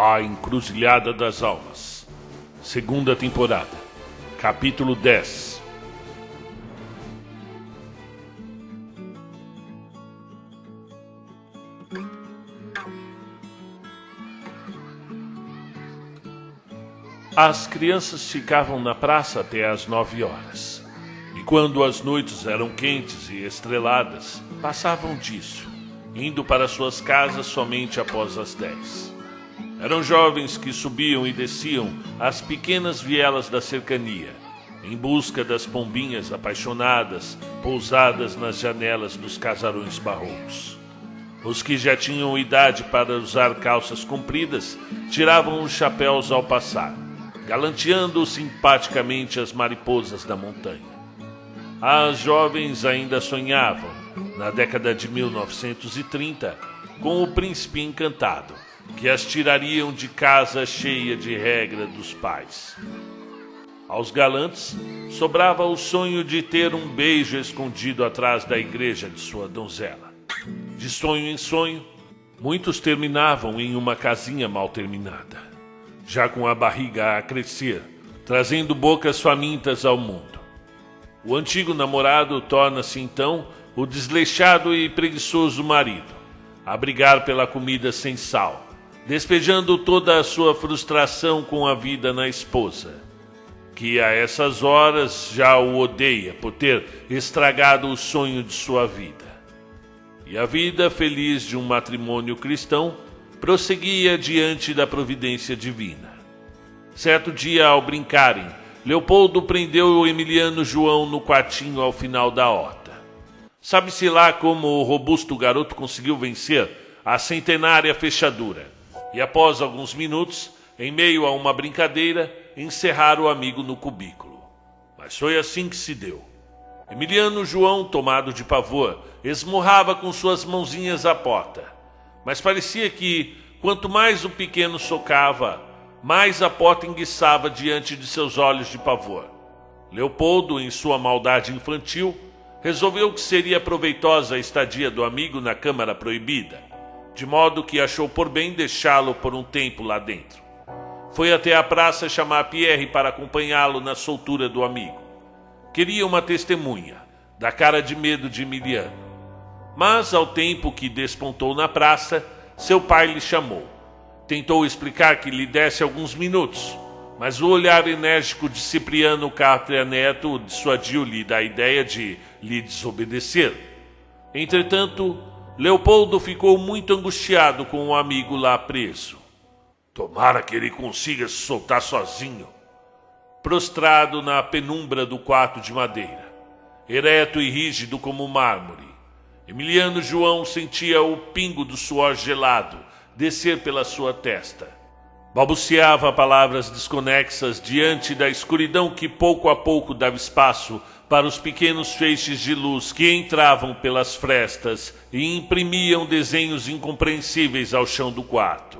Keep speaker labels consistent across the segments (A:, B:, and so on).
A: A Encruzilhada das Almas, segunda temporada, capítulo 10. As crianças ficavam na praça até às nove horas. E quando as noites eram quentes e estreladas, passavam disso, indo para suas casas somente após as dez. Eram jovens que subiam e desciam as pequenas vielas da cercania, em busca das pombinhas apaixonadas pousadas nas janelas dos casarões barrocos. Os que já tinham idade para usar calças compridas tiravam os chapéus ao passar, galanteando simpaticamente as mariposas da montanha. As jovens ainda sonhavam, na década de 1930, com o príncipe encantado, que as tirariam de casa cheia de regra dos pais. Aos galantes sobrava o sonho de ter um beijo escondido atrás da igreja de sua donzela. De sonho em sonho, muitos terminavam em uma casinha mal terminada, já com a barriga a crescer, trazendo bocas famintas ao mundo. O antigo namorado torna-se então o desleixado e preguiçoso marido, a brigar pela comida sem sal, despejando toda a sua frustração com a vida na esposa, que a essas horas já o odeia por ter estragado o sonho de sua vida. E a vida feliz de um matrimônio cristão prosseguia diante da providência divina. Certo dia, ao brincarem, Leopoldo prendeu o Emiliano João no quartinho ao final da horta. Sabe-se lá como o robusto garoto conseguiu vencer a centenária fechadura e, após alguns minutos, em meio a uma brincadeira, encerrar o amigo no cubículo. Mas foi assim que se deu. Emiliano João, tomado de pavor, esmurrava com suas mãozinhas a porta. Mas parecia que, quanto mais o pequeno socava, mais a porta enguiçava diante de seus olhos de pavor. Leopoldo, em sua maldade infantil, resolveu que seria proveitosa a estadia do amigo na Câmara Proibida, de modo que achou por bem deixá-lo por um tempo lá dentro. Foi até a praça chamar Pierre para acompanhá-lo na soltura do amigo. Queria uma testemunha, da cara de medo de Emiliano. Mas, ao tempo que despontou na praça, seu pai lhe chamou. Tentou explicar que lhe desse alguns minutos, mas o olhar enérgico de Cipriano Cátria Neto dissuadiu-lhe da ideia de lhe desobedecer. Entretanto, Leopoldo ficou muito angustiado com o amigo lá preso. Tomara que ele consiga se soltar sozinho. Prostrado na penumbra do quarto de madeira, ereto e rígido como mármore, Emiliano João sentia o pingo do suor gelado descer pela sua testa. Balbuciava palavras desconexas diante da escuridão que pouco a pouco dava espaço para os pequenos feixes de luz que entravam pelas frestas e imprimiam desenhos incompreensíveis ao chão do quarto.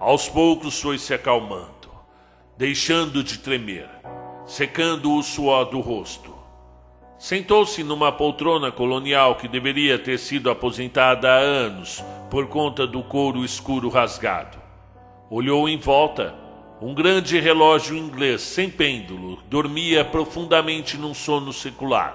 A: Aos poucos foi se acalmando, deixando de tremer, secando o suor do rosto. Sentou-se numa poltrona colonial que deveria ter sido aposentada há anos por conta do couro escuro rasgado. Olhou em volta. Um grande relógio inglês sem pêndulo dormia profundamente num sono secular.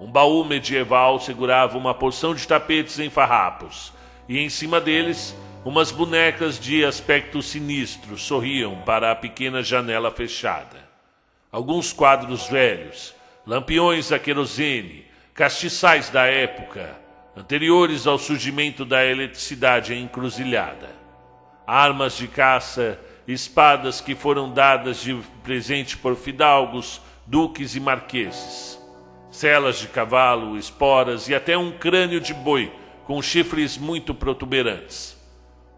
A: Um baú medieval segurava uma porção de tapetes em farrapos, e em cima deles, umas bonecas de aspecto sinistro sorriam para a pequena janela fechada. Alguns quadros velhos, lampiões a querosene, castiçais da época, anteriores ao surgimento da eletricidade encruzilhada. Armas de caça, espadas que foram dadas de presente por fidalgos, duques e marqueses. Celas de cavalo, esporas e até um crânio de boi com chifres muito protuberantes.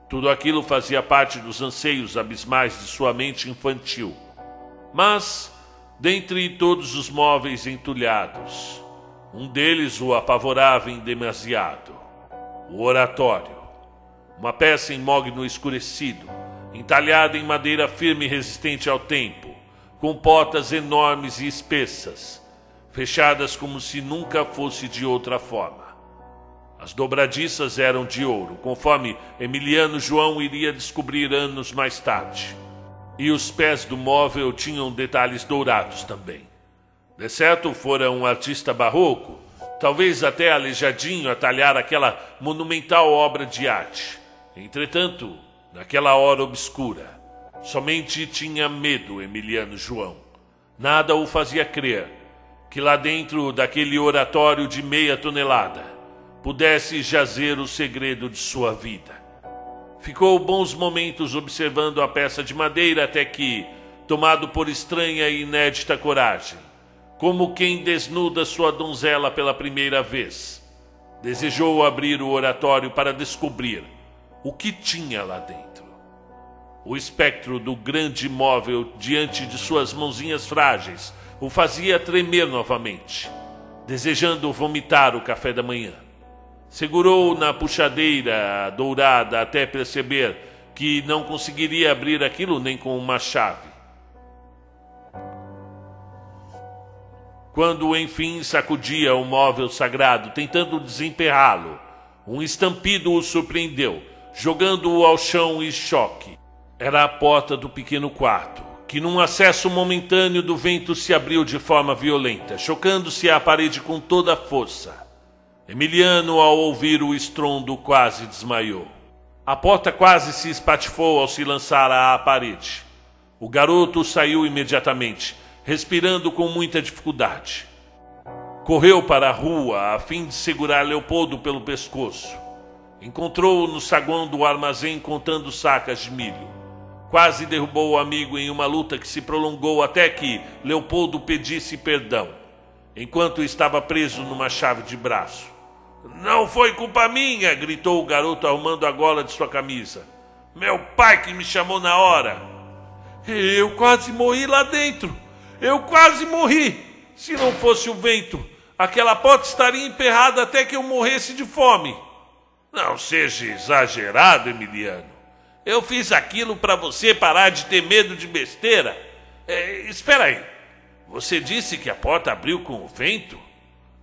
A: Tudo aquilo fazia parte dos anseios abismais de sua mente infantil. Mas, dentre todos os móveis entulhados, um deles o apavorava em demasiado: o oratório. Uma peça em mogno escurecido, entalhada em madeira firme e resistente ao tempo, com portas enormes e espessas, fechadas como se nunca fosse de outra forma. As dobradiças eram de ouro, conforme Emiliano João iria descobrir anos mais tarde. E os pés do móvel tinham detalhes dourados também. De certo, fora um artista barroco, talvez até aleijadinho a talhar aquela monumental obra de arte. Entretanto, naquela hora obscura, somente tinha medo Emiliano João. Nada o fazia crer que lá dentro daquele oratório de meia tonelada pudesse jazer o segredo de sua vida. Ficou bons momentos observando a peça de madeira até que, tomado por estranha e inédita coragem, como quem desnuda sua donzela pela primeira vez, desejou abrir o oratório para descobrir o que tinha lá dentro. O espectro do grande móvel diante de suas mãozinhas frágeis o fazia tremer novamente, desejando vomitar o café da manhã. Segurou na puxadeira dourada até perceber que não conseguiria abrir aquilo nem com uma chave. Quando enfim sacudia o móvel sagrado, tentando desemperrá-lo, um estampido o surpreendeu, jogando-o ao chão em choque. Era a porta do pequeno quarto, que num acesso momentâneo do vento se abriu de forma violenta, chocando-se à parede com toda a força. Emiliano, ao ouvir o estrondo, quase desmaiou. A porta quase se espatifou ao se lançar à parede. O garoto saiu imediatamente, respirando com muita dificuldade. Correu para a rua a fim de segurar Leopoldo pelo pescoço. Encontrou-o no saguão do armazém contando sacas de milho. Quase derrubou o amigo em uma luta que se prolongou até que Leopoldo pedisse perdão, enquanto estava preso numa chave de braço. Não foi culpa minha, gritou o garoto arrumando a gola de sua camisa. Meu pai que me chamou na hora. Eu quase morri lá dentro. Eu quase morri. Se não fosse o vento, aquela porta estaria emperrada até que eu morresse de fome. Não seja exagerado, Emiliano. Eu fiz aquilo para você parar de ter medo de besteira. É, espera aí. Você disse que a porta abriu com o vento?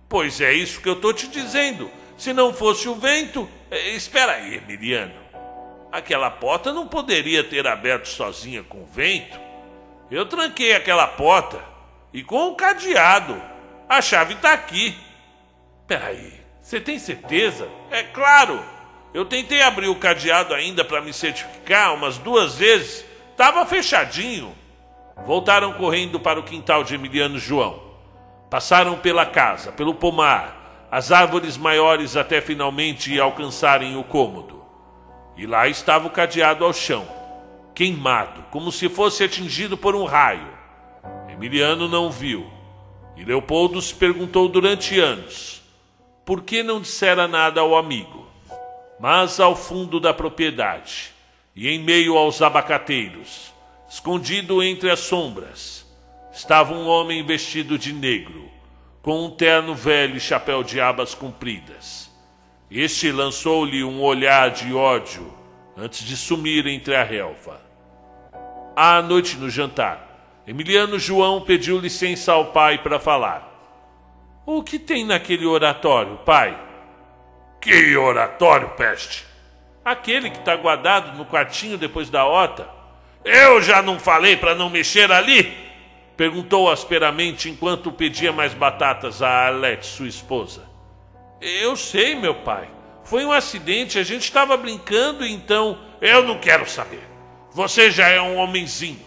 A: Pois é isso que eu estou te dizendo. Se não fosse o vento. É, espera aí, Emiliano. Aquela porta não poderia ter aberto sozinha com o vento. Eu tranquei aquela porta e com o cadeado. A chave está aqui. Peraí, você tem certeza? É claro. Eu tentei abrir o cadeado ainda para me certificar umas duas vezes. Estava fechadinho. Voltaram correndo para o quintal de Emiliano João. Passaram pela casa, pelo pomar, as árvores maiores até finalmente alcançarem o cômodo. E lá estava o cadeado ao chão, queimado, como se fosse atingido por um raio. Emiliano não viu. E Leopoldo se perguntou durante anos: por que não dissera nada ao amigo? Mas ao fundo da propriedade, e em meio aos abacateiros, escondido entre as sombras, estava um homem vestido de negro, com um terno velho e chapéu de abas compridas. Este lançou-lhe um olhar de ódio antes de sumir entre a relva. À noite no jantar, Emiliano João pediu licença ao pai para falar. O que tem naquele oratório, pai?
B: Que oratório, peste!
A: Aquele que está guardado no quartinho depois da horta.
B: Eu já não falei para não mexer ali?
A: Perguntou asperamente enquanto pedia mais batatas a Arlete, sua esposa. Eu sei, meu pai. Foi um acidente, a gente estava brincando, então.
B: Eu não quero saber. Você já é um homenzinho.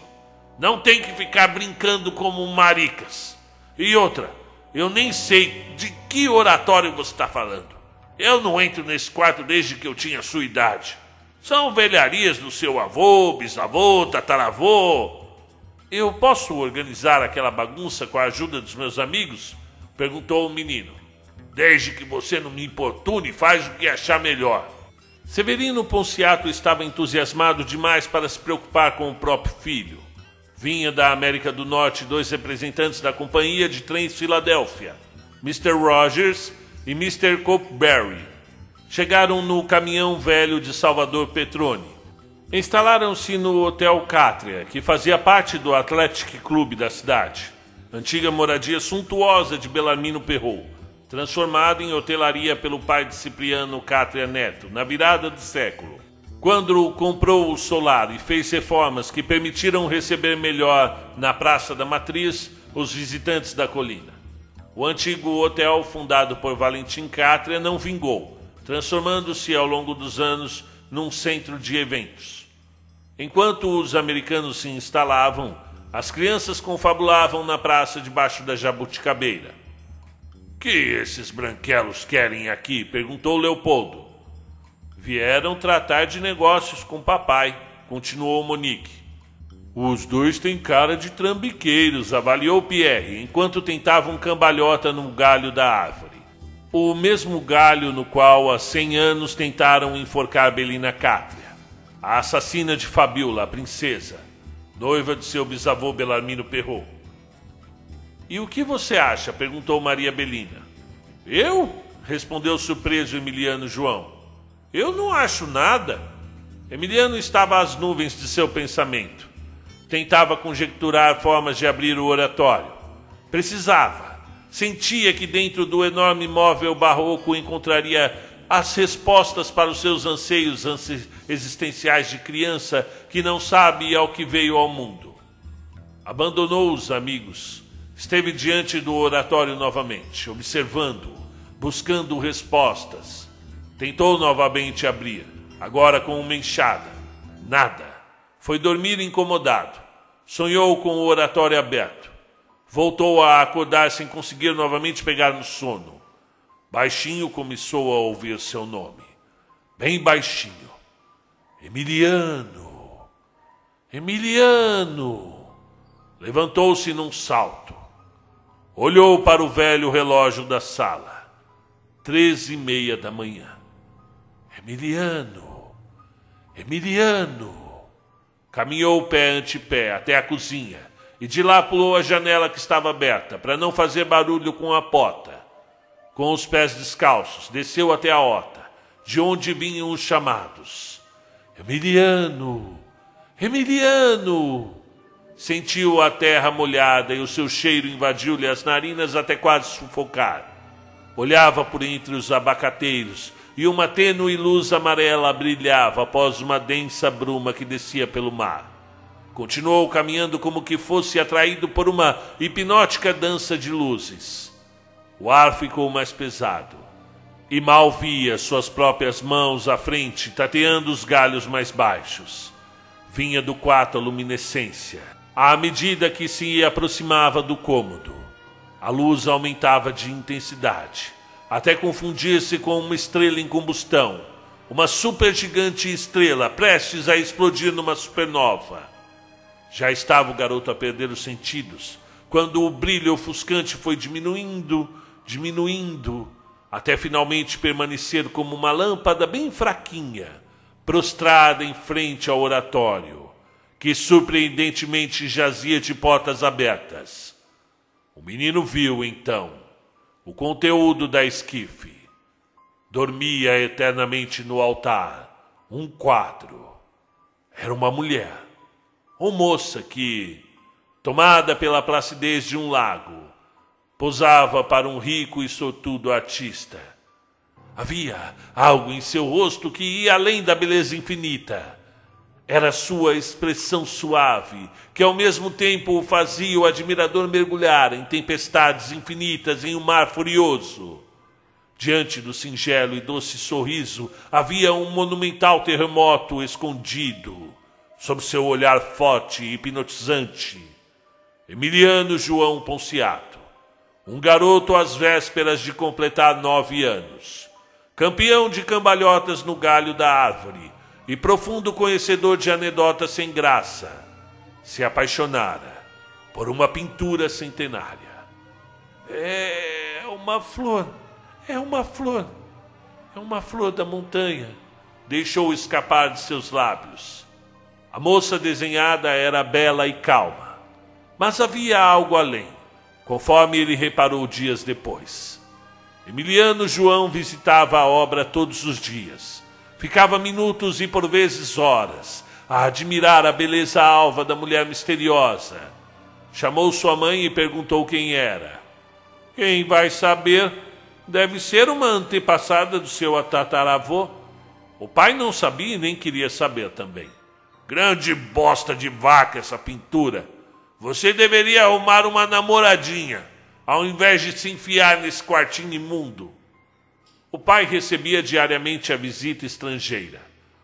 B: Não tem que ficar brincando como maricas. E outra, eu nem sei de que oratório você está falando. Eu não entro nesse quarto desde que eu tinha sua idade. São velharias do seu avô, bisavô, tataravô. Eu posso organizar aquela bagunça com a ajuda dos meus amigos? Perguntou o menino. Desde que você não me importune, faz o que achar melhor. Severino Ponciato estava entusiasmado demais para se preocupar com o próprio filho. Vinha da América do Norte dois representantes da companhia de trens Filadélfia, Mr. Rogers e Mr. Copeberry chegaram no caminhão velho de Salvador Petrone. Instalaram-se no Hotel Cátria, que fazia parte do Athletic Clube da cidade, antiga moradia suntuosa de Belarmino Perrot,
A: transformado em hotelaria pelo pai de Cipriano Cátria Neto, na virada do século. Quando comprou o solar e fez reformas que permitiram receber melhor na Praça da Matriz os visitantes da colina. O antigo hotel, fundado por Valentim Cátria, não vingou, transformando-se ao longo dos anos num centro de eventos. Enquanto os americanos se instalavam, as crianças confabulavam na praça debaixo da jabuticabeira.
B: Que esses branquelos querem aqui? perguntou Leopoldo.
A: Vieram tratar de negócios com papai, continuou Monique. Os dois têm cara de trambiqueiros, avaliou Pierre, enquanto tentavam cambalhota no galho da árvore. O mesmo galho no qual há cem anos tentaram enforcar Belina Cátria, a assassina de Fabiola, a princesa, noiva de seu bisavô Belarmino Perrault. E o que você acha? perguntou Maria Belina.
B: Eu? respondeu surpreso Emiliano João. Eu não acho nada.
A: Emiliano estava às nuvens de seu pensamento. Tentava conjecturar formas de abrir o oratório. Precisava. Sentia que dentro do enorme móvel barroco encontraria as respostas para os seus anseios existenciais de criança que não sabe ao que veio ao mundo. Abandonou os amigos Esteve diante do oratório novamente, observando, buscando respostas. Tentou novamente abrir, agora com uma enxada. Nada. Foi dormir incomodado. Sonhou com o oratório aberto. Voltou a acordar sem conseguir novamente pegar no sono. Baixinho começou a ouvir seu nome. Bem baixinho. Emiliano. Emiliano. Levantou-se num salto. Olhou para o velho relógio da sala. Treze e meia da manhã. Emiliano, Emiliano. Caminhou pé ante pé até a cozinha e de lá pulou a janela que estava aberta para não fazer barulho com a porta. Com os pés descalços, desceu até a horta, de onde vinham os chamados. Emiliano, Emiliano. Sentiu a terra molhada e o seu cheiro invadiu-lhe as narinas até quase sufocar. Olhava por entre os abacateiros e uma tênue luz amarela brilhava após uma densa bruma que descia pelo mar. Continuou caminhando como que fosse atraído por uma hipnótica dança de luzes. O ar ficou mais pesado e mal via suas próprias mãos à frente, tateando os galhos mais baixos. Vinha do quarto a luminescência à medida que se aproximava do cômodo, a luz aumentava de intensidade, até confundir-se com uma estrela em combustão, uma supergigante estrela prestes a explodir numa supernova. Já estava o garoto a perder os sentidos, quando o brilho ofuscante foi diminuindo, diminuindo, até finalmente permanecer como uma lâmpada bem fraquinha, prostrada em frente ao oratório que surpreendentemente jazia de portas abertas. O menino viu, então, o conteúdo da esquife. Dormia eternamente no altar um quadro. Era uma mulher, uma moça que, tomada pela placidez de um lago, posava para um rico e sortudo artista. Havia algo em seu rosto que ia além da beleza infinita era sua expressão suave, que ao mesmo tempo fazia o admirador mergulhar em tempestades infinitas em um mar furioso. Diante do singelo e doce sorriso havia um monumental terremoto escondido, sob seu olhar forte e hipnotizante. Emiliano João Ponciato, um garoto às vésperas de completar nove anos, campeão de cambalhotas no galho da árvore, e profundo conhecedor de anedotas sem graça, se apaixonara por uma pintura centenária. É uma flor, é uma flor, é uma flor da montanha, deixou escapar de seus lábios. A moça desenhada era bela e calma, mas havia algo além, conforme ele reparou dias depois. Emiliano João visitava a obra todos os dias Ficava minutos e por vezes horas a admirar a beleza alva da mulher misteriosa. Chamou sua mãe e perguntou quem era. Quem vai saber? Deve ser uma antepassada do seu tataravô. O pai não sabia e nem queria saber também.
B: Grande bosta de vaca essa pintura. Você deveria arrumar uma namoradinha, ao invés de se enfiar nesse quartinho imundo.
A: O pai recebia diariamente a visita estrangeira.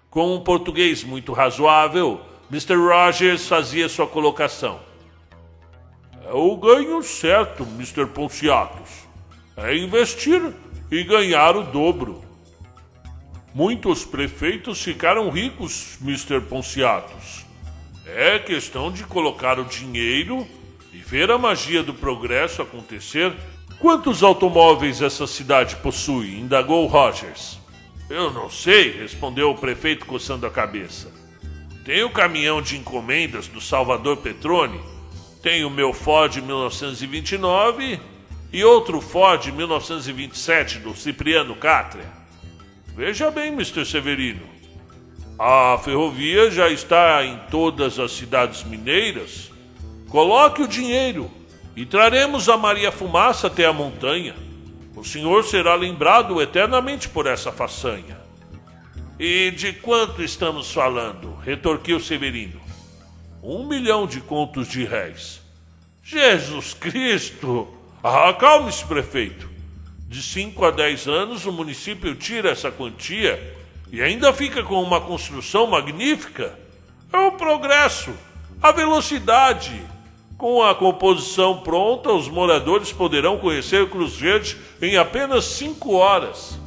A: Com um português muito razoável, Mr. Rogers fazia sua colocação.
B: É o ganho certo, Mr. Ponciatos. É investir e ganhar o dobro. Muitos prefeitos ficaram ricos, Mr. Ponciatos. É questão de colocar o dinheiro e ver a magia do progresso acontecer.
A: Quantos automóveis essa cidade possui? indagou Rogers.
B: Eu não sei, respondeu o prefeito coçando a cabeça. Tem o caminhão de encomendas do Salvador Petrone, tem o meu Ford 1929 e outro Ford 1927 do Cipriano Cátria. Veja bem, Mr. Severino. A ferrovia já está em todas as cidades mineiras. Coloque o dinheiro e traremos a Maria Fumaça até a montanha. O senhor será lembrado eternamente por essa façanha.
A: E de quanto estamos falando? retorquiu Severino.
B: Um milhão de contos de réis.
A: Jesus Cristo!
B: Acalme-se, prefeito. De 5 a 10 anos, o município tira essa quantia e ainda fica com uma construção magnífica. É o progresso, a velocidade. Com a composição pronta, os moradores poderão conhecer Cruz Verde em apenas 5 horas.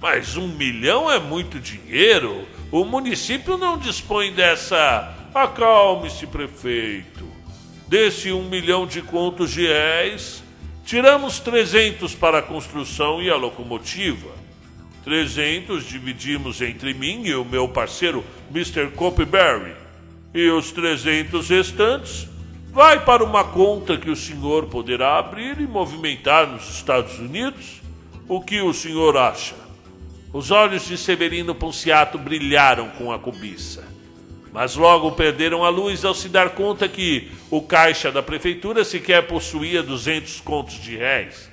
A: Mas um milhão é muito dinheiro. O município não dispõe dessa.
B: Acalme-se, prefeito. Desse um milhão de contos de réis, Tiramos 300 para a construção e a locomotiva. 300 dividimos entre mim e o meu parceiro Mr. Copyberry. E os 300 restantes vai para uma conta que o senhor poderá abrir e movimentar nos Estados Unidos. O que o senhor acha?
A: Os olhos de Severino Ponciato brilharam com a cobiça mas logo perderam a luz ao se dar conta que o caixa da prefeitura sequer possuía 200 contos de réis.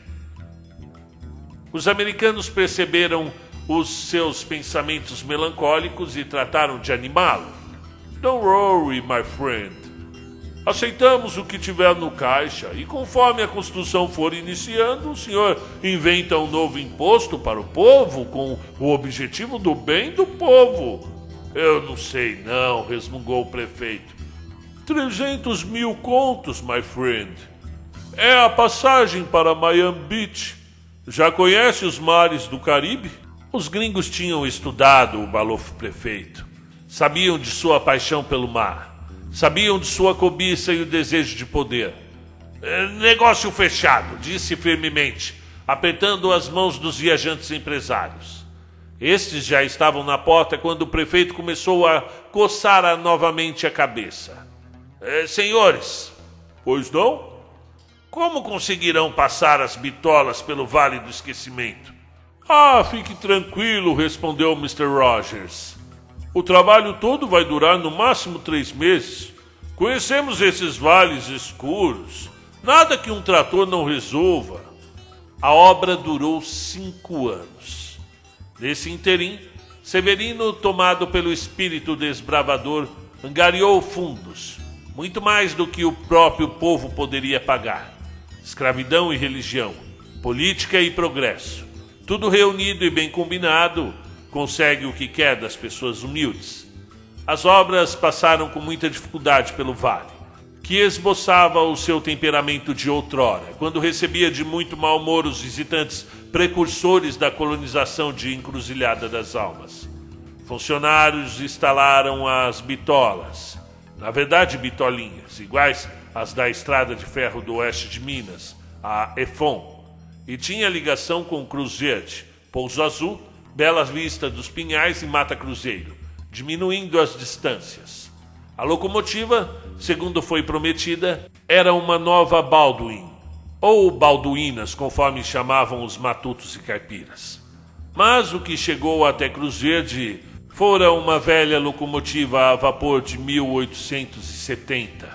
A: Os americanos perceberam os seus pensamentos melancólicos e trataram de animá-lo.
B: Don't worry, my friend. Aceitamos o que tiver no caixa e conforme a construção for iniciando, o senhor inventa um novo imposto para o povo com o objetivo do bem do povo.
A: Eu não sei não, resmungou o prefeito.
B: Trezentos mil contos, my friend. É a passagem para Miami Beach. Já conhece os mares do Caribe?
A: Os gringos tinham estudado o balofo prefeito. Sabiam de sua paixão pelo mar. Sabiam de sua cobiça e o desejo de poder.
B: É, negócio fechado, disse firmemente, apertando as mãos dos viajantes empresários.
A: Estes já estavam na porta quando o prefeito começou a coçar novamente a cabeça.
B: Eh, senhores,
A: pois não?
B: Como conseguirão passar as bitolas pelo Vale do Esquecimento?
A: Ah, fique tranquilo, respondeu Mr. Rogers. O trabalho todo vai durar no máximo três meses. Conhecemos esses vales escuros. Nada que um trator não resolva. A obra durou cinco anos. Nesse interim, Severino, tomado pelo espírito desbravador, angariou fundos, muito mais do que o próprio povo poderia pagar. Escravidão e religião, política e progresso, tudo reunido e bem combinado, consegue o que quer das pessoas humildes. As obras passaram com muita dificuldade pelo vale, que esboçava o seu temperamento de outrora, quando recebia de muito mau humor os visitantes precursores da colonização de Encruzilhada das Almas. Funcionários instalaram as bitolas, na verdade bitolinhas, iguais às da estrada de ferro do oeste de Minas, a EFON, e tinha ligação com Cruzete, Pouso Azul, Bela Vista dos Pinhais e Mata Cruzeiro, diminuindo as distâncias. A locomotiva, segundo foi prometida, era uma nova Baldwin, ou balduínas, conforme chamavam os matutos e caipiras. Mas o que chegou até Cruz Verde fora uma velha locomotiva a vapor de 1870,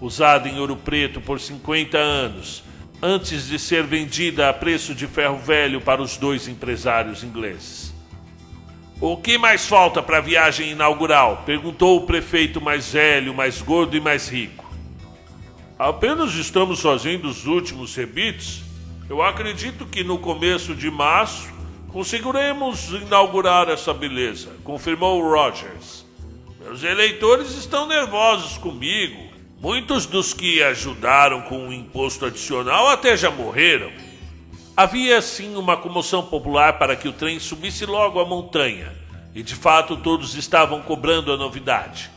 A: usada em Ouro Preto por 50 anos, antes de ser vendida a preço de ferro velho para os dois empresários ingleses. O que mais falta para a viagem inaugural? perguntou o prefeito mais velho, mais gordo e mais rico. Apenas estamos fazendo os últimos rebites. Eu acredito que no começo de março conseguiremos inaugurar essa beleza, confirmou Rogers. Meus eleitores estão nervosos comigo. Muitos dos que ajudaram com o imposto adicional até já morreram. Havia sim uma comoção popular para que o trem subisse logo a montanha, e de fato todos estavam cobrando a novidade.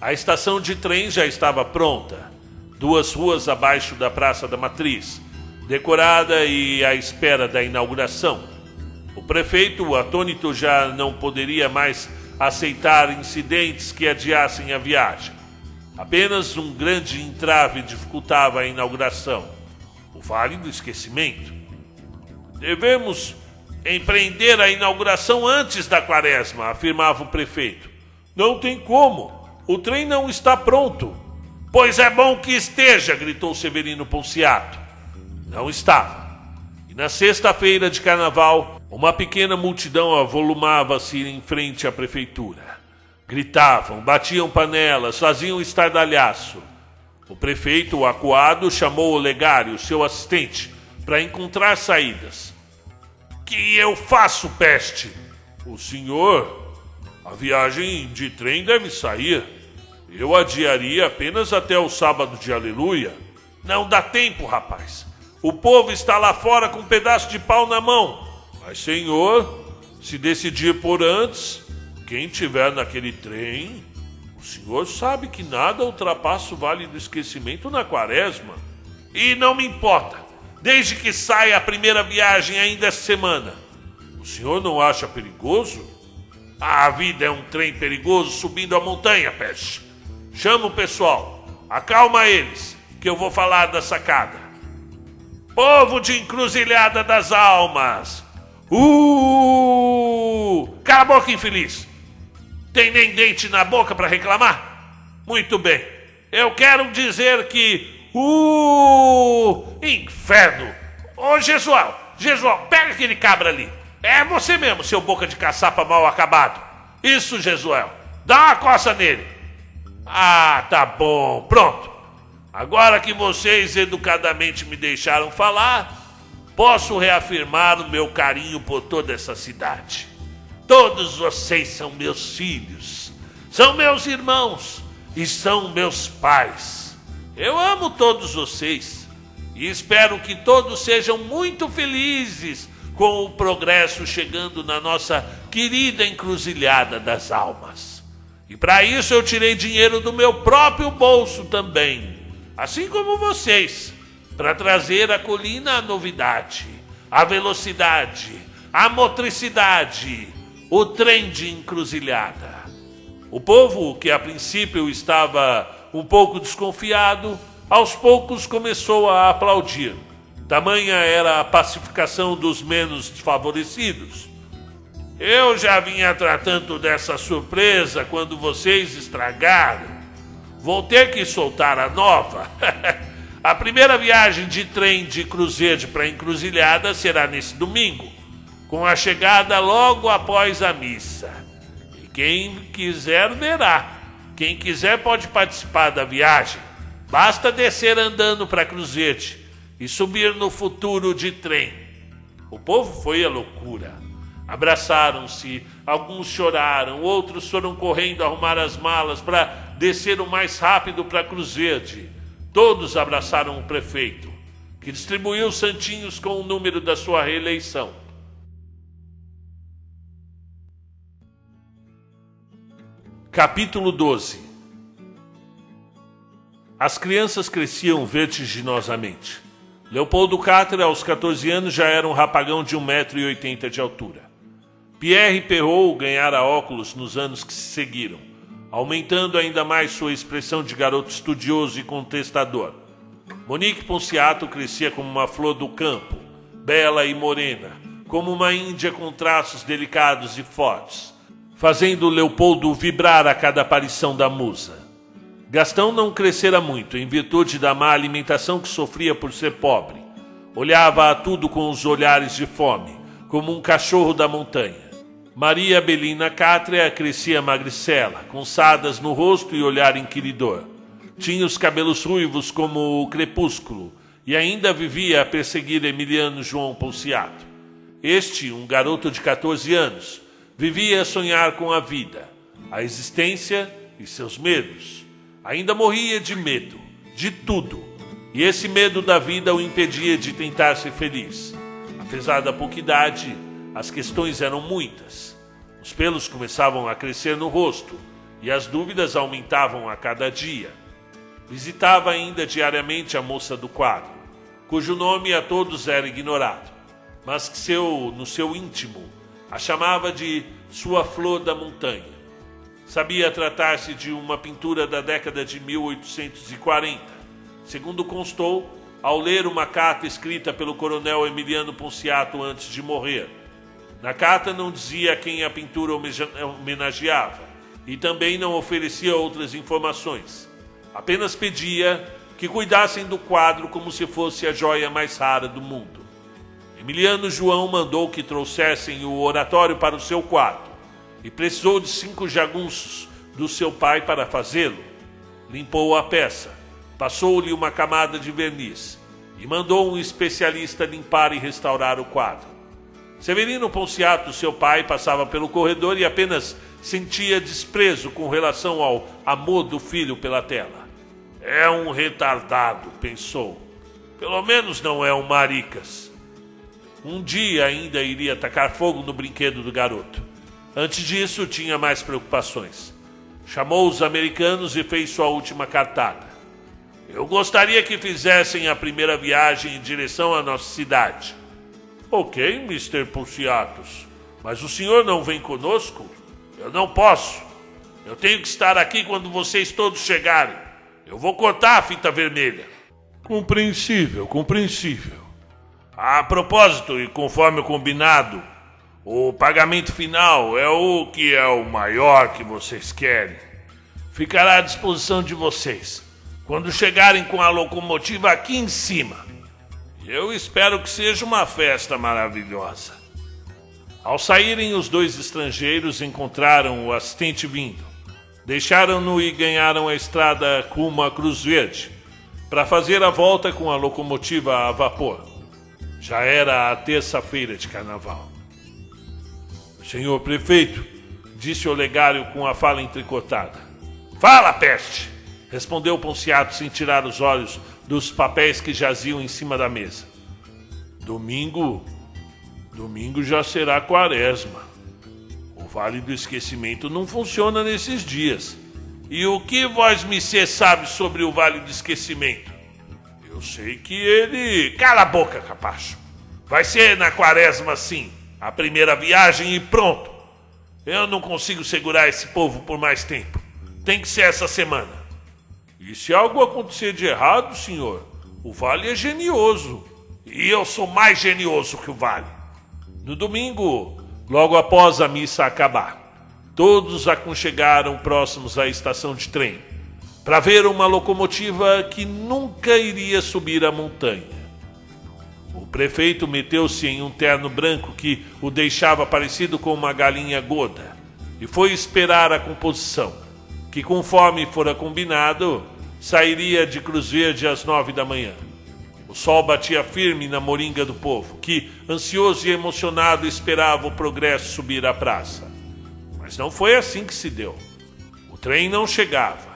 A: A estação de trem já estava pronta, duas ruas abaixo da Praça da Matriz, decorada e à espera da inauguração. O prefeito, atônito, já não poderia mais aceitar incidentes que adiassem a viagem. Apenas um grande entrave dificultava a inauguração: o Vale do Esquecimento. Devemos empreender a inauguração antes da quaresma, afirmava o prefeito. Não tem como. O trem não está pronto. Pois é bom que esteja, gritou Severino Ponciato. Não estava. E na sexta-feira de carnaval, uma pequena multidão avolumava-se em frente à prefeitura. Gritavam, batiam panelas, faziam estardalhaço. O prefeito, o acuado, chamou o legário, seu assistente, para encontrar saídas. Que eu faço, peste? O senhor, a viagem de trem deve sair. Eu adiaria apenas até o sábado de aleluia. Não dá tempo, rapaz. O povo está lá fora com um pedaço de pau na mão. Mas, senhor, se decidir por antes, quem tiver naquele trem, o senhor sabe que nada ultrapassa o vale do esquecimento na quaresma. E não me importa desde que saia a primeira viagem ainda essa semana. O senhor não acha perigoso? A vida é um trem perigoso subindo a montanha, peste. Chama o pessoal, acalma eles, que eu vou falar da sacada. Povo de encruzilhada das almas! Uh! Cala a boca, infeliz! Tem nem dente na boca para reclamar? Muito bem. Eu quero dizer que Uh! Inferno! Ô, Jesual, Jesual, pega aquele cabra ali. É você mesmo, seu boca de caçapa mal acabado. Isso, Jesuel. Dá uma coça nele. Ah, tá bom. Pronto. Agora que vocês educadamente me deixaram falar, posso reafirmar o meu carinho por toda essa cidade. Todos vocês são meus filhos, são meus irmãos e são meus pais. Eu amo todos vocês e espero que todos sejam muito felizes com o progresso chegando na nossa querida encruzilhada das almas. E para isso eu tirei dinheiro do meu próprio bolso também, assim como vocês, para trazer à colina a novidade, a velocidade, a motricidade, o trem de encruzilhada. O povo que a princípio estava um pouco desconfiado, aos poucos começou a aplaudir. Tamanha era a pacificação dos menos desfavorecidos. Eu já vinha tratando dessa surpresa quando vocês estragaram. Vou ter que soltar a nova. a primeira viagem de trem de Cruzeiro para Encruzilhada será nesse domingo, com a chegada logo após a missa. E quem quiser verá. Quem quiser pode participar da viagem. Basta descer andando para Cruzete e subir no futuro de trem. O povo foi à loucura. Abraçaram-se, alguns choraram, outros foram correndo arrumar as malas para descer o mais rápido para Cruzete. Todos abraçaram o prefeito, que distribuiu santinhos com o número da sua reeleição. Capítulo 12 As crianças cresciam vertiginosamente. Leopoldo Cáter, aos 14 anos, já era um rapagão de 1,80m de altura. Pierre Perrault ganhara óculos nos anos que se seguiram, aumentando ainda mais sua expressão de garoto estudioso e contestador. Monique Ponciato crescia como uma flor do campo, bela e morena, como uma índia com traços delicados e fortes fazendo Leopoldo vibrar a cada aparição da musa. Gastão não crescera muito, em virtude da má alimentação que sofria por ser pobre. Olhava a tudo com os olhares de fome, como um cachorro da montanha. Maria Belina Cátria crescia magricela, com sadas no rosto e olhar inquiridor. Tinha os cabelos ruivos como o crepúsculo e ainda vivia a perseguir Emiliano João Ponciato. Este, um garoto de 14 anos, vivia a sonhar com a vida, a existência e seus medos. Ainda morria de medo, de tudo, e esse medo da vida o impedia de tentar ser feliz. Apesar da pouca idade, as questões eram muitas. Os pelos começavam a crescer no rosto e as dúvidas aumentavam a cada dia. Visitava ainda diariamente a moça do quadro, cujo nome a todos era ignorado, mas que seu, no seu íntimo a chamava de sua flor da montanha. Sabia tratar-se de uma pintura da década de 1840, segundo constou ao ler uma carta escrita pelo coronel Emiliano Ponciato antes de morrer. Na carta não dizia quem a pintura homenageava e também não oferecia outras informações. Apenas pedia que cuidassem do quadro como se fosse a joia mais rara do mundo. Emiliano João mandou que trouxessem o oratório para o seu quarto e precisou de cinco jagunços do seu pai para fazê-lo. Limpou a peça, passou-lhe uma camada de verniz e mandou um especialista limpar e restaurar o quadro. Severino Ponciato, seu pai, passava pelo corredor e apenas sentia desprezo com relação ao amor do filho pela tela. É um retardado, pensou. Pelo menos não é um maricas. Um dia ainda iria tacar fogo no brinquedo do garoto. Antes disso, tinha mais preocupações. Chamou os americanos e fez sua última cartada. Eu gostaria que fizessem a primeira viagem em direção à nossa cidade. Ok, Mr. Pulciatus, mas o senhor não vem conosco? Eu não posso. Eu tenho que estar aqui quando vocês todos chegarem. Eu vou cortar a fita vermelha. Compreensível, compreensível. A propósito, e conforme combinado, o pagamento final é o que é o maior que vocês querem. Ficará à disposição de vocês quando chegarem com a locomotiva aqui em cima. Eu espero que seja uma festa maravilhosa. Ao saírem, os dois estrangeiros encontraram o assistente vindo. Deixaram-no e ganharam a estrada rumo a Cruz Verde para fazer a volta com a locomotiva a vapor. Já era a terça-feira de carnaval. Senhor prefeito, disse o legário com a fala entrecortada. Fala, peste! respondeu Ponciato sem tirar os olhos dos papéis que jaziam em cima da mesa. Domingo. Domingo já será quaresma. O Vale do Esquecimento não funciona nesses dias. E o que vós me sabe sobre o Vale do Esquecimento? Eu sei que ele. Cala a boca, capacho. Vai ser na quaresma sim. A primeira viagem e pronto. Eu não consigo segurar esse povo por mais tempo. Tem que ser essa semana. E se algo acontecer de errado, senhor, o vale é genioso. E eu sou mais genioso que o vale. No domingo, logo após a missa acabar, todos aconchegaram próximos à estação de trem para ver uma locomotiva que nunca iria subir a montanha. O prefeito meteu-se em um terno branco que o deixava parecido com uma galinha gorda e foi esperar a composição, que conforme fora combinado, sairia de Cruz Verde às nove da manhã. O sol batia firme na moringa do povo, que, ansioso e emocionado, esperava o progresso subir à praça. Mas não foi assim que se deu. O trem não chegava.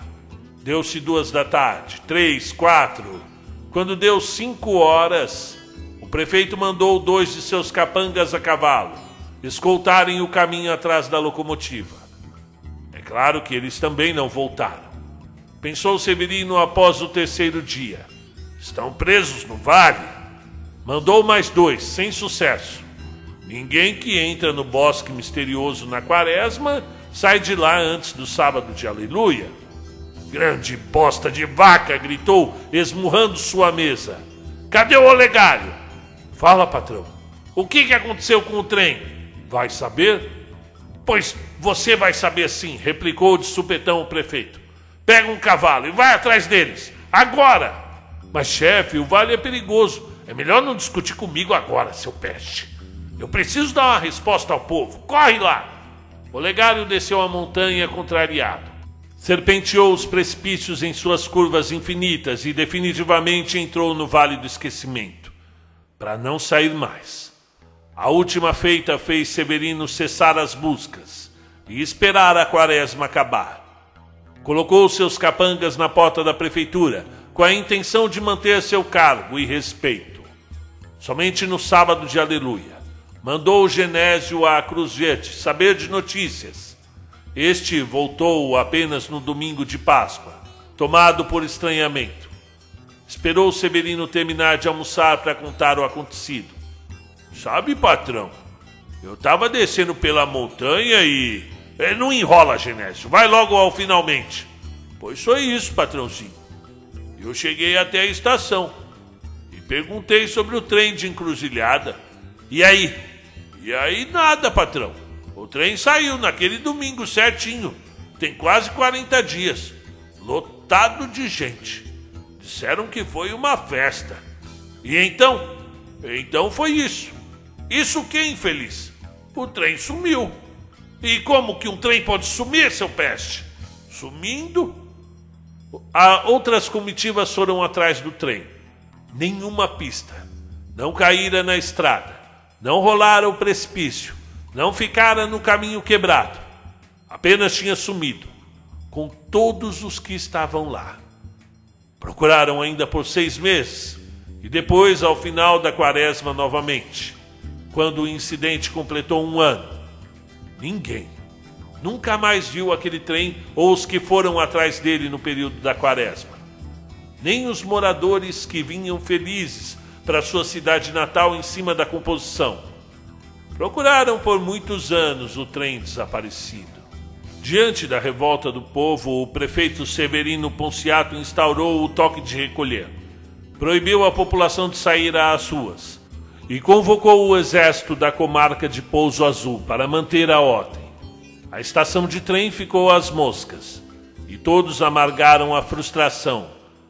A: Deu-se duas da tarde, três, quatro. Quando deu cinco horas, o prefeito mandou dois de seus capangas a cavalo escoltarem o caminho atrás da locomotiva. É claro que eles também não voltaram. Pensou Severino após o terceiro dia. Estão presos no vale? Mandou mais dois, sem sucesso. Ninguém que entra no bosque misterioso na quaresma sai de lá antes do sábado de aleluia. Grande bosta de vaca! gritou, esmurrando sua mesa. Cadê o olegário? Fala, patrão. O que, que aconteceu com o trem? Vai saber? Pois você vai saber sim, replicou de supetão o prefeito. Pega um cavalo e vai atrás deles. Agora! Mas, chefe, o vale é perigoso.
B: É melhor não discutir comigo agora, seu peste. Eu preciso dar uma resposta ao povo. Corre lá!
A: Olegário desceu a montanha contrariado. Serpenteou os precipícios em suas curvas infinitas e definitivamente entrou no Vale do Esquecimento, para não sair mais. A última feita fez Severino cessar as buscas e esperar a quaresma acabar. Colocou seus capangas na porta da prefeitura com a intenção de manter seu cargo e respeito. Somente no sábado de Aleluia, mandou o Genésio à Cruz Verde saber de notícias. Este voltou apenas no domingo de Páscoa, tomado por estranhamento. Esperou Severino terminar de almoçar para contar o acontecido.
B: Sabe, patrão, eu estava descendo pela montanha e. É, não enrola, Genésio, vai logo ao finalmente. Pois foi isso, patrãozinho. Eu cheguei até a estação e perguntei sobre o trem de encruzilhada. E aí? E aí nada, patrão. Trem saiu naquele domingo certinho. Tem quase 40 dias. Lotado de gente. Disseram que foi uma festa. E então? Então foi isso. Isso que, infeliz? O trem sumiu. E como que um trem pode sumir, seu peste? Sumindo?
A: A outras comitivas foram atrás do trem. Nenhuma pista. Não caíra na estrada. Não rolara o precipício. Não ficara no caminho quebrado. Apenas tinha sumido, com todos os que estavam lá. Procuraram ainda por seis meses e depois, ao final da quaresma, novamente. Quando o incidente completou um ano, ninguém nunca mais viu aquele trem ou os que foram atrás dele no período da quaresma. Nem os moradores que vinham felizes para sua cidade natal em cima da composição. Procuraram por muitos anos o trem desaparecido. Diante da revolta do povo, o prefeito Severino Ponciato instaurou o toque de recolher. Proibiu a população de sair às ruas e convocou o exército da comarca de Pouso Azul para manter a ordem. A estação de trem ficou às moscas e todos amargaram a frustração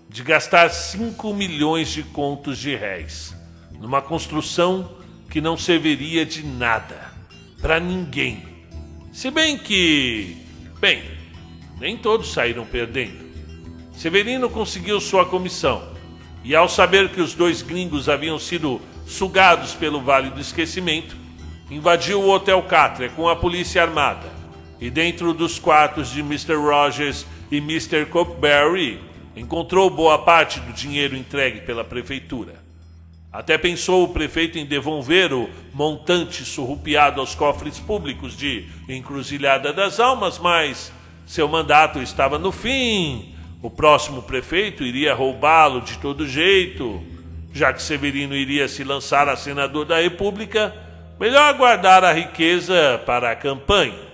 A: de gastar 5 milhões de contos de réis numa construção que não serviria de nada para ninguém. Se bem que, bem, nem todos saíram perdendo. Severino conseguiu sua comissão e, ao saber que os dois gringos haviam sido sugados pelo Vale do Esquecimento, invadiu o Hotel Cátria com a polícia armada e dentro dos quartos de Mr. Rogers e Mr. Cockberry encontrou boa parte do dinheiro entregue pela prefeitura. Até pensou o prefeito em devolver o montante surrupiado aos cofres públicos de Encruzilhada das Almas, mas seu mandato estava no fim. O próximo prefeito iria roubá-lo de todo jeito. Já que Severino iria se lançar a senador da República, melhor guardar a riqueza para a campanha.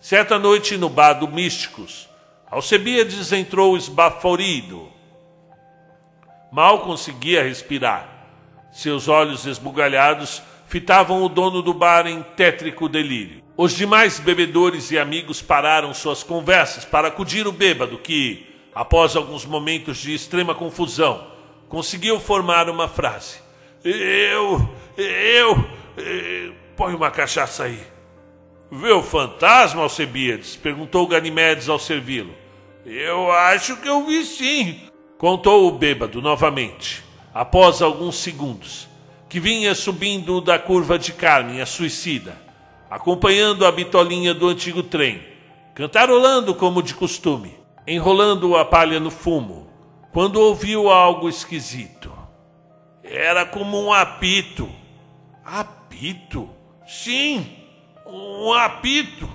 A: Certa noite no bar do Místicos, Alcebiades entrou esbaforido. Mal conseguia respirar. Seus olhos esbugalhados fitavam o dono do bar em tétrico delírio. Os demais bebedores e amigos pararam suas conversas para acudir o bêbado que, após alguns momentos de extrema confusão, conseguiu formar uma frase. Eu, eu, eu põe uma cachaça aí.
B: Vê o fantasma, Alcebiades? Perguntou Ganimedes ao servi-lo. Eu acho que eu vi sim,
A: contou o bêbado novamente, após alguns segundos, que vinha subindo da curva de Carmen, a suicida, acompanhando a bitolinha do antigo trem, cantarolando como de costume, enrolando a palha no fumo, quando ouviu algo esquisito.
B: Era como um apito.
A: Apito?
B: Sim, um apito.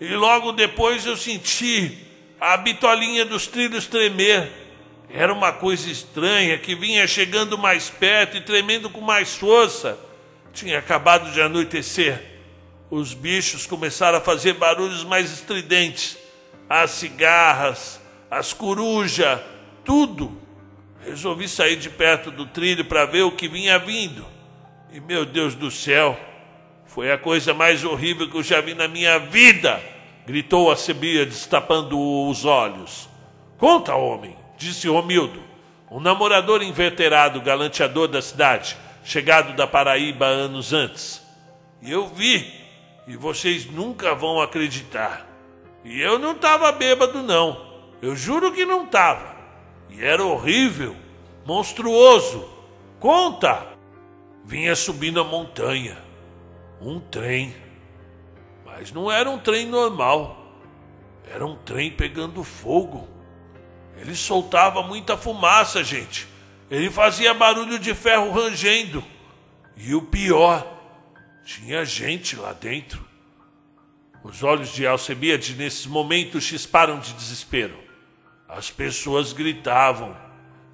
B: E logo depois eu senti a bitolinha dos trilhos tremer. Era uma coisa estranha que vinha chegando mais perto e tremendo com mais força. Tinha acabado de anoitecer. Os bichos começaram a fazer barulhos mais estridentes. As cigarras, as corujas, tudo. Resolvi sair de perto do trilho para ver o que vinha vindo. E meu Deus do céu, foi a coisa mais horrível que eu já vi na minha vida! gritou a Sebia, destapando os olhos. Conta, homem, disse Romildo. um namorador inveterado, galanteador da cidade, chegado da Paraíba anos antes. E eu vi, e vocês nunca vão acreditar. E eu não estava bêbado, não. Eu juro que não estava. E era horrível, monstruoso. Conta! Vinha subindo a montanha. Um trem. Mas não era um trem normal. Era um trem pegando fogo. Ele soltava muita fumaça, gente. Ele fazia barulho de ferro rangendo. E o pior, tinha gente lá dentro. Os olhos de Alcebiade nesses momentos chisparam de desespero. As pessoas gritavam,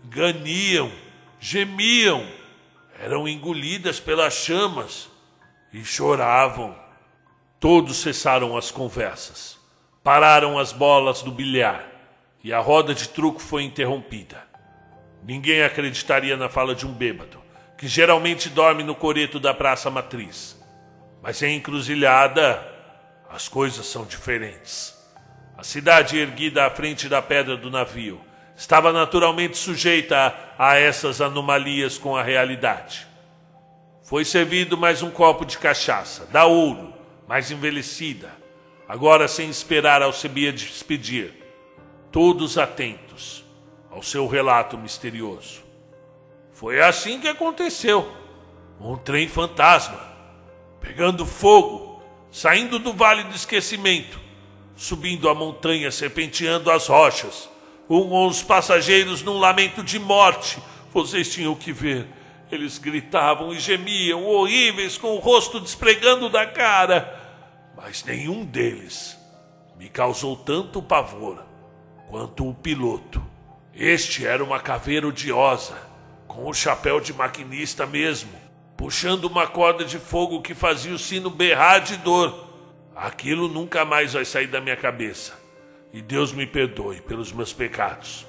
B: ganiam, gemiam, eram engolidas pelas chamas e choravam. Todos cessaram as conversas, pararam as bolas do bilhar e a roda de truco foi interrompida. Ninguém acreditaria na fala de um bêbado, que geralmente dorme no coreto da Praça Matriz. Mas em encruzilhada, as coisas são diferentes. A cidade erguida à frente da pedra do navio estava naturalmente sujeita a, essas anomalias com a realidade. Foi servido mais um copo de cachaça, da ouro, mais envelhecida, agora sem esperar Alcebia despedir, todos atentos ao seu relato misterioso. Foi assim que aconteceu. Um trem fantasma, pegando fogo, saindo do vale do esquecimento, subindo a montanha, serpenteando as rochas, com os passageiros num lamento de morte. Vocês tinham que ver. Eles gritavam e gemiam, horríveis, com o rosto despregando da cara. Mas nenhum deles me causou tanto pavor quanto o piloto. Este era uma caveira odiosa, com o chapéu de maquinista mesmo, puxando uma corda de fogo que fazia o sino berrar de dor. Aquilo nunca mais vai sair da minha cabeça. E Deus me perdoe pelos meus pecados.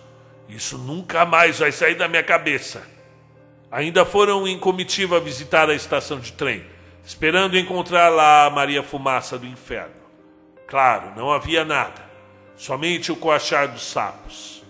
B: Isso nunca mais vai sair da minha cabeça. Ainda foram em comitiva visitar a estação de trem, esperando encontrar lá a Maria Fumaça do Inferno. Claro, não havia nada somente o coachar dos sapos.